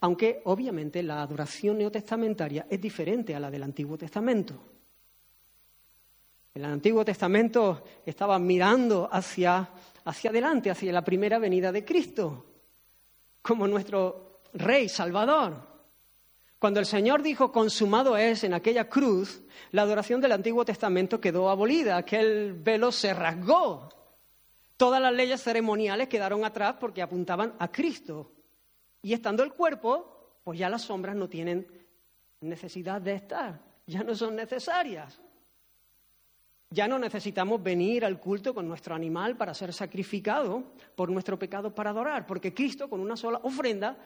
aunque obviamente la adoración neotestamentaria es diferente a la del Antiguo Testamento. En el Antiguo Testamento estaban mirando hacia, hacia adelante, hacia la primera venida de Cristo, como nuestro Rey Salvador. Cuando el Señor dijo consumado es en aquella cruz, la adoración del Antiguo Testamento quedó abolida, aquel velo se rasgó Todas las leyes ceremoniales quedaron atrás porque apuntaban a Cristo. Y estando el cuerpo, pues ya las sombras no tienen necesidad de estar, ya no son necesarias. Ya no necesitamos venir al culto con nuestro animal para ser sacrificado por nuestro pecado para adorar, porque Cristo con una sola ofrenda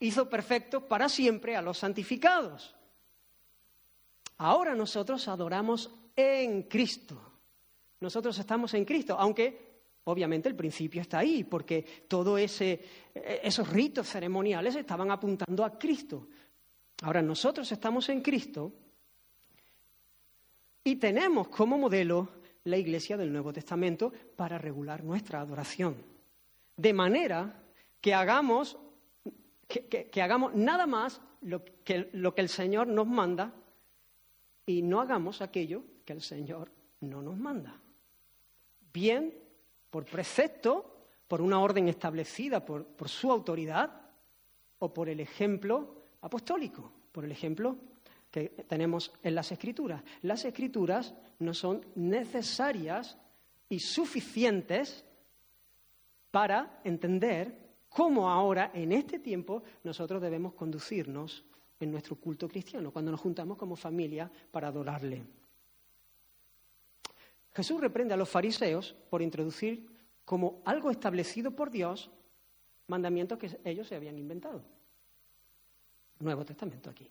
hizo perfecto para siempre a los santificados. Ahora nosotros adoramos en Cristo. Nosotros estamos en Cristo, aunque Obviamente el principio está ahí, porque todos esos ritos ceremoniales estaban apuntando a Cristo. Ahora nosotros estamos en Cristo y tenemos como modelo la Iglesia del Nuevo Testamento para regular nuestra adoración. De manera que hagamos, que, hagamos nada más lo que, lo que el Señor nos manda y no hagamos aquello que el Señor no nos manda. Bien por precepto, por una orden establecida por, por su autoridad o por el ejemplo apostólico, por el ejemplo que tenemos en las escrituras. Las escrituras no son necesarias y suficientes para entender cómo ahora, en este tiempo, nosotros debemos conducirnos en nuestro culto cristiano, cuando nos juntamos como familia para adorarle. Jesús reprende a los fariseos por introducir como algo establecido por Dios mandamientos que ellos se habían inventado. Nuevo Testamento aquí.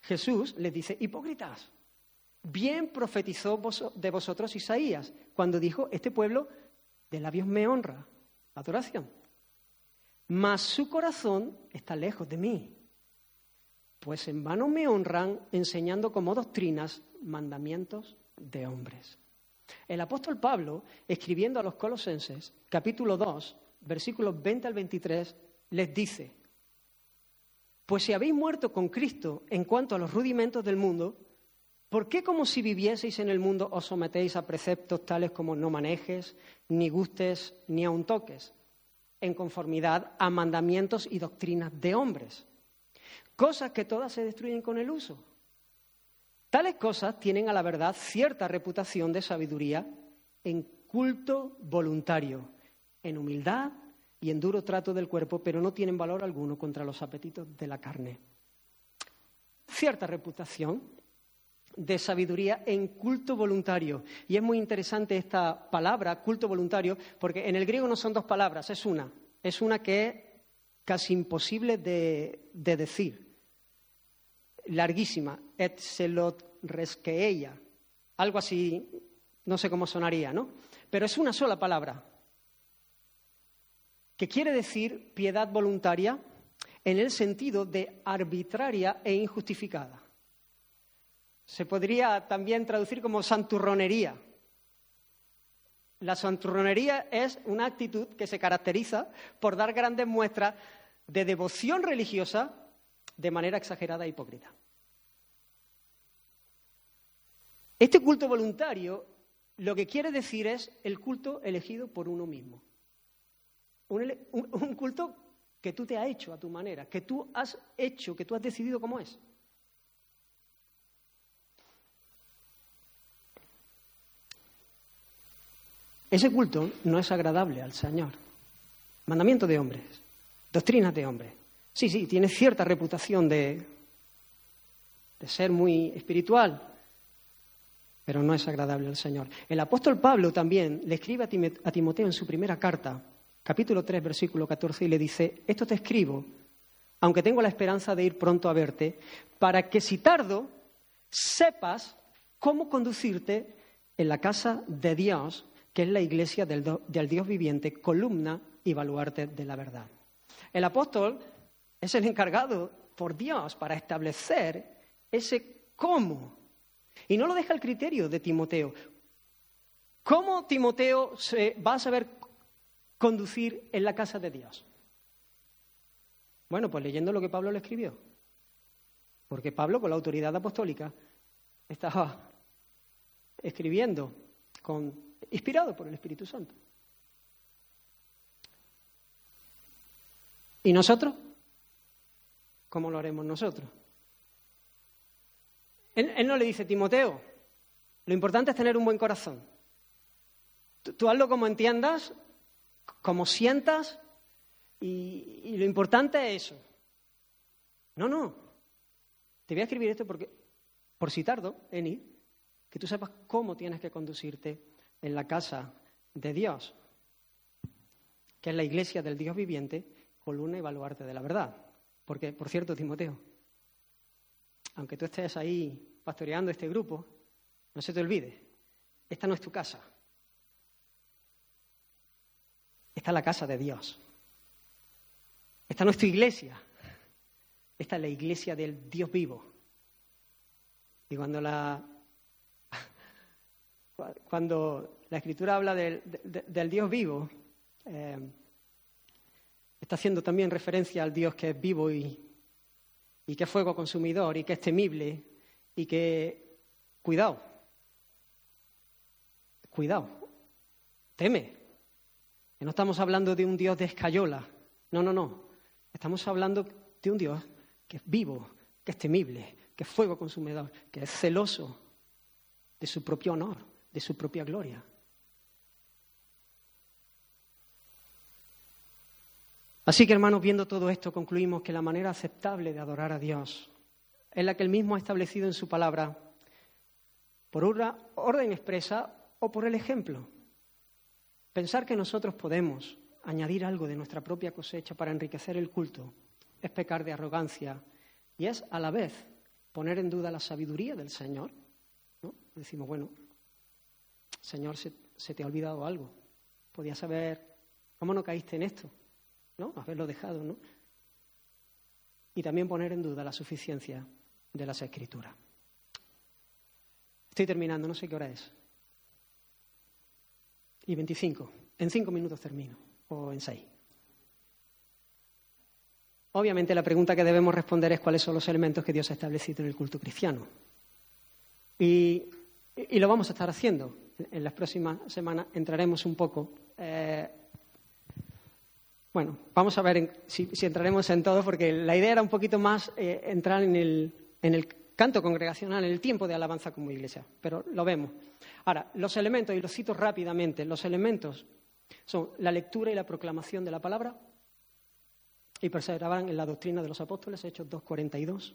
Jesús les dice, hipócritas, bien profetizó de vosotros Isaías cuando dijo, este pueblo de labios me honra, adoración, mas su corazón está lejos de mí, pues en vano me honran enseñando como doctrinas mandamientos de hombres. El apóstol Pablo, escribiendo a los colosenses, capítulo 2, versículos 20 al 23, les dice, pues si habéis muerto con Cristo en cuanto a los rudimentos del mundo, ¿por qué como si vivieseis en el mundo os sometéis a preceptos tales como no manejes, ni gustes, ni aun toques, en conformidad a mandamientos y doctrinas de hombres? Cosas que todas se destruyen con el uso. Tales cosas tienen a la verdad cierta reputación de sabiduría en culto voluntario, en humildad y en duro trato del cuerpo, pero no tienen valor alguno contra los apetitos de la carne. Cierta reputación de sabiduría en culto voluntario. Y es muy interesante esta palabra, culto voluntario, porque en el griego no son dos palabras, es una. Es una que es casi imposible de, de decir larguísima, et selot resqueella, algo así no sé cómo sonaría, ¿no? Pero es una sola palabra, que quiere decir piedad voluntaria en el sentido de arbitraria e injustificada. Se podría también traducir como santurronería. La santurronería es una actitud que se caracteriza por dar grandes muestras de devoción religiosa de manera exagerada e hipócrita. Este culto voluntario lo que quiere decir es el culto elegido por uno mismo. Un, culto que tú te has hecho a tu manera, que tú has hecho, que tú has decidido cómo es. Ese culto no es agradable al Señor. Mandamiento de hombres, doctrinas de hombres. Sí, sí, tiene cierta reputación de, de ser muy espiritual, pero no es agradable al Señor. El apóstol Pablo también le escribe a Timoteo en su primera carta, capítulo 3, versículo 14, y le dice, esto te escribo, aunque tengo la esperanza de ir pronto a verte, para que si tardo, sepas cómo conducirte en la casa de Dios que es la iglesia del, Dios viviente, columna y baluarte de la verdad. El apóstol es el encargado por Dios para establecer ese cómo. Y no lo deja el criterio de Timoteo. ¿Cómo Timoteo se va a saber conducir en la casa de Dios? Bueno, pues leyendo lo que Pablo le escribió. Porque Pablo, con la autoridad apostólica, estaba escribiendo con inspirado por el Espíritu Santo. ¿Y nosotros? ¿Cómo lo haremos nosotros? Él, no le dice, Timoteo, lo importante es tener un buen corazón. Tú, hazlo como entiendas, como sientas, y, lo importante es eso. No, no. Te voy a escribir esto porque, por si tardo, Eni, que tú sepas cómo tienes que conducirte en la casa de Dios, que es la iglesia del Dios viviente, columna y baluarte de la verdad. Porque, por cierto, Timoteo, aunque tú estés ahí pastoreando este grupo, no se te olvide, esta no es tu casa. Esta es la casa de Dios. Esta no es tu iglesia. Esta es la iglesia del Dios vivo. Y cuando la cuando la Escritura habla del, Dios vivo, eh, está haciendo también referencia al Dios que es vivo y, y que es fuego consumidor y que es temible y que, cuidado, cuidado, teme. Que no estamos hablando de un Dios de escayola, no, no, no. Estamos hablando de un Dios que es vivo, que es temible, que es fuego consumidor, que es celoso de su propio honor de su propia gloria. Así que, hermanos, viendo todo esto, concluimos que la manera aceptable de adorar a Dios es la que Él mismo ha establecido en su palabra, por una orden expresa o por el ejemplo. Pensar que nosotros podemos añadir algo de nuestra propia cosecha para enriquecer el culto es pecar de arrogancia y es a la vez poner en duda la sabiduría del Señor. Decimos, bueno, Señor, se, te ha olvidado algo. Podías saber cómo no caíste en esto, ¿no? Haberlo dejado, ¿no? Y también poner en duda la suficiencia de las escrituras. Estoy terminando, no sé qué hora es. Y 25. En cinco minutos termino, o en seis. Obviamente la pregunta que debemos responder es cuáles son los elementos que Dios ha establecido en el culto cristiano. Y, y lo vamos a estar haciendo en las próximas semanas entraremos un poco. Eh, bueno, vamos a ver si, entraremos en todo, porque la idea era un poquito más eh, entrar en el, en el canto congregacional, en el tiempo de alabanza como iglesia, pero lo vemos. Ahora, los elementos, y los cito rápidamente, los elementos son la lectura y la proclamación de la palabra, y perseveraban en la doctrina de los apóstoles, Hechos 2.42.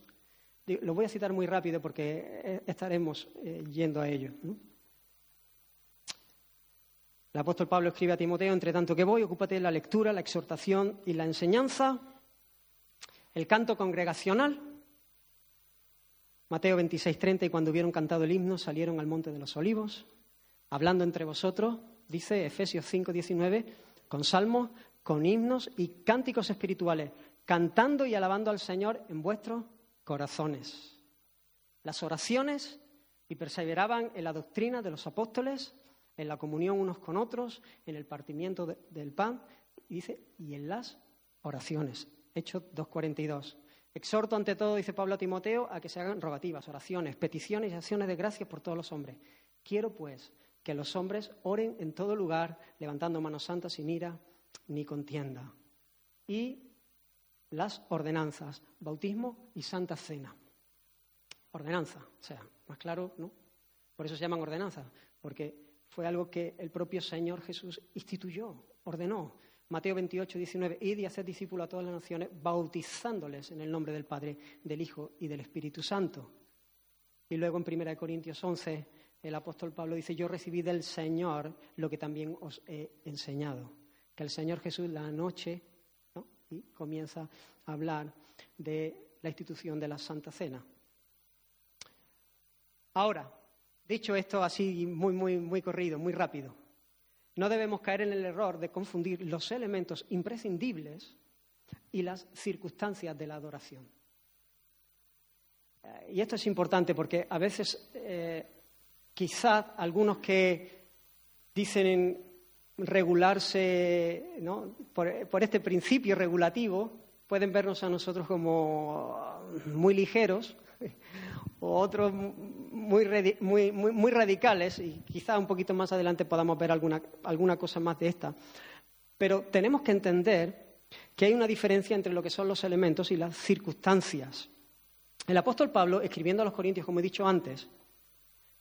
Lo voy a citar muy rápido porque eh, estaremos yendo a ello. El apóstol Pablo escribe a Timoteo, entre tanto que voy, ocúpate de la lectura, la exhortación y la enseñanza, el canto congregacional. Mateo 26, 30, y cuando hubieron cantado el himno salieron al monte de los olivos. hablando entre vosotros, dice Efesios 5, 19, con salmos, con himnos y cánticos espirituales, cantando y alabando al Señor en vuestros corazones. Las oraciones y perseveraban en la doctrina de los apóstoles, en la comunión unos con otros, en el partimiento del pan, y dice, y en las oraciones. Hechos 2.42. Exhorto ante todo, dice Pablo a Timoteo, a que se hagan rogativas, oraciones, peticiones y acciones de gracias por todos los hombres. Quiero, pues, que los hombres oren en todo lugar, levantando manos santas sin ira ni contienda. Y las ordenanzas, bautismo y santa cena. Ordenanza, o sea, más claro, ¿no? Por eso se llaman ordenanzas, porque fue algo que el propio Señor Jesús instituyó, ordenó. Mateo 28, 19, id y haced discípulos a todas las naciones, bautizándoles en el nombre del Padre, del Hijo y del Espíritu Santo. Y luego en 1 Corintios 11, el apóstol Pablo dice, yo recibí del Señor lo que también os he enseñado. Que el Señor Jesús la noche, y comienza a hablar de la institución de la Santa Cena. Ahora, dicho esto así muy, muy, muy corrido, muy rápido, no debemos caer en el error de confundir los elementos imprescindibles y las circunstancias de la adoración. Eh, y esto es importante porque a veces eh, quizás algunos que dicen regularse por, por, este principio regulativo pueden vernos a nosotros como muy ligeros <laughs> o otros muy, muy, muy, radicales, y quizá un poquito más adelante podamos ver alguna, alguna cosa más de esta. Pero tenemos que entender que hay una diferencia entre lo que son los elementos y las circunstancias. El apóstol Pablo, escribiendo a los Corintios, como he dicho antes,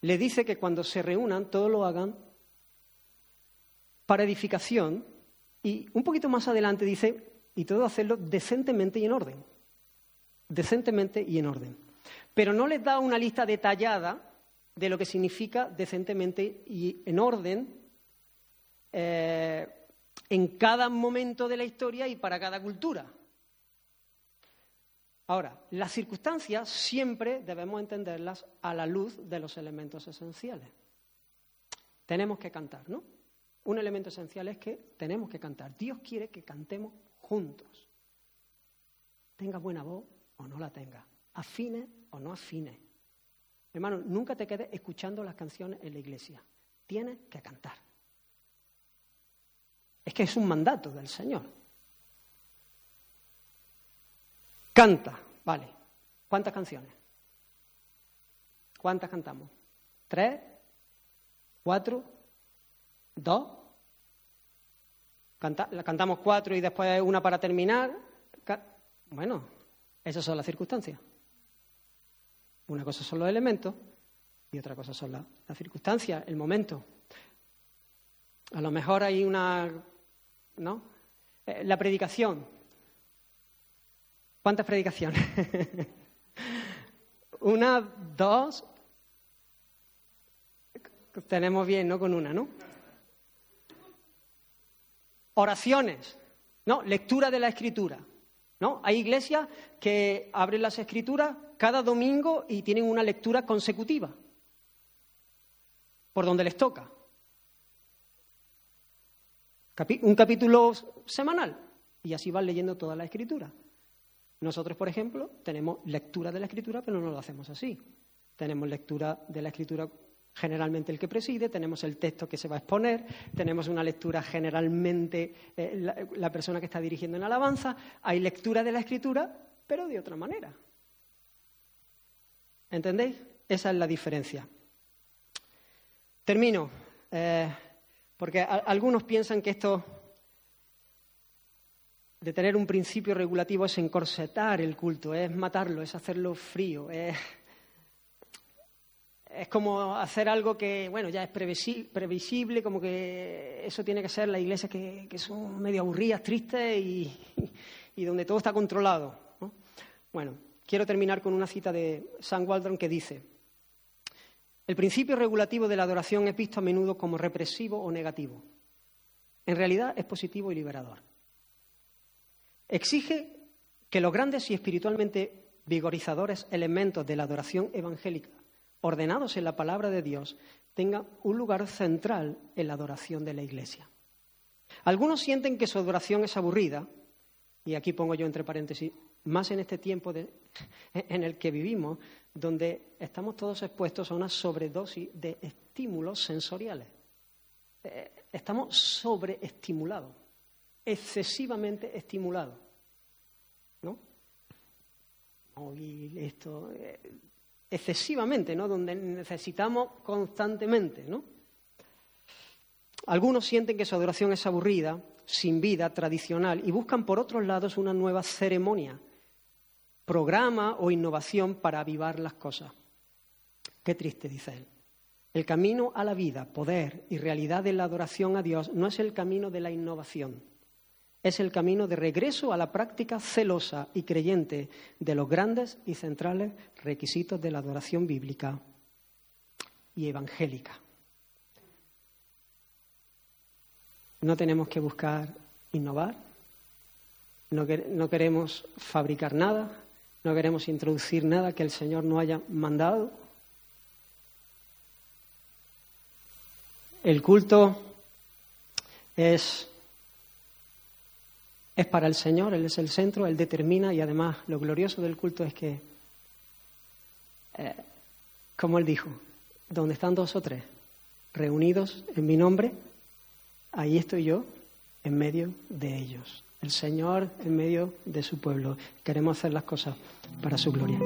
le dice que cuando se reúnan, todo lo hagan para edificación, y un poquito más adelante dice, y todo hacerlo decentemente y en orden. Decentemente y en orden pero no les da una lista detallada de lo que significa decentemente y en orden eh, en cada momento de la historia y para cada cultura. Ahora, las circunstancias siempre debemos entenderlas a la luz de los elementos esenciales. Tenemos que cantar, ¿no? Un elemento esencial es que tenemos que cantar. Dios quiere que cantemos juntos. Tenga buena voz o no la tenga afine o no afine. Hermano, nunca te quedes escuchando las canciones en la iglesia. Tienes que cantar. Es que es un mandato del Señor. Canta, vale. ¿Cuántas canciones? ¿Cuántas cantamos? ¿Tres? ¿Cuatro? ¿Dos? cantamos cuatro y después una para terminar. Bueno, esas son las circunstancias. Una cosa son los elementos y otra cosa son las circunstancias, el momento. A lo mejor hay una. ¿No? Eh, la predicación. ¿Cuántas predicaciones? <laughs> una, dos. Tenemos bien, ¿no? Con una, ¿no? Oraciones, ¿no? Lectura de la escritura. ¿No? Hay iglesias que abren las escrituras cada domingo y tienen una lectura consecutiva, por donde les toca. un capítulo semanal, y así van leyendo toda la escritura. Nosotros, por ejemplo, tenemos lectura de la escritura, pero no lo hacemos así. Tenemos lectura de la escritura generalmente el que preside, tenemos el texto que se va a exponer, tenemos una lectura generalmente eh, la, persona que está dirigiendo en alabanza, hay lectura de la escritura, pero de otra manera. ¿Entendéis? Esa es la diferencia. Termino, eh, porque algunos piensan que esto de tener un principio regulativo es encorsetar el culto, es matarlo, es hacerlo frío, es como hacer algo que, bueno, ya es previsible, como que eso tiene que ser la iglesia que, son medio aburridas, tristes y, donde todo está controlado. Bueno, quiero terminar con una cita de Sam Waldron que dice, el principio regulativo de la adoración es visto a menudo como represivo o negativo. En realidad es positivo y liberador. Exige que los grandes y espiritualmente vigorizadores elementos de la adoración evangélica ordenados en la palabra de Dios, tengan un lugar central en la adoración de la Iglesia. Algunos sienten que su adoración es aburrida, y aquí pongo yo entre paréntesis, más en este tiempo <laughs> en el que vivimos, donde estamos todos expuestos a una sobredosis de estímulos sensoriales. Eh, estamos sobreestimulados, excesivamente estimulados. ¿No? Esto, eh, excesivamente, ¿no? Donde necesitamos constantemente, ¿no? Algunos sienten que su adoración es aburrida, sin vida, tradicional, y buscan por otros lados una nueva ceremonia, programa o innovación para avivar las cosas. Qué triste, dice él. El camino a la vida, poder y realidad de la adoración a Dios no es el camino de la innovación, es el camino de regreso a la práctica celosa y creyente de los grandes y centrales requisitos de la adoración bíblica y evangélica. No tenemos que buscar innovar, no, queremos fabricar nada, no queremos introducir nada que el Señor no haya mandado. El culto es, es para el Señor, Él es el centro, Él determina y además lo glorioso del culto es que, eh, como Él dijo, donde están dos o tres reunidos en mi nombre, ahí estoy yo en medio de ellos. El Señor en medio de su pueblo. Queremos hacer las cosas para su gloria.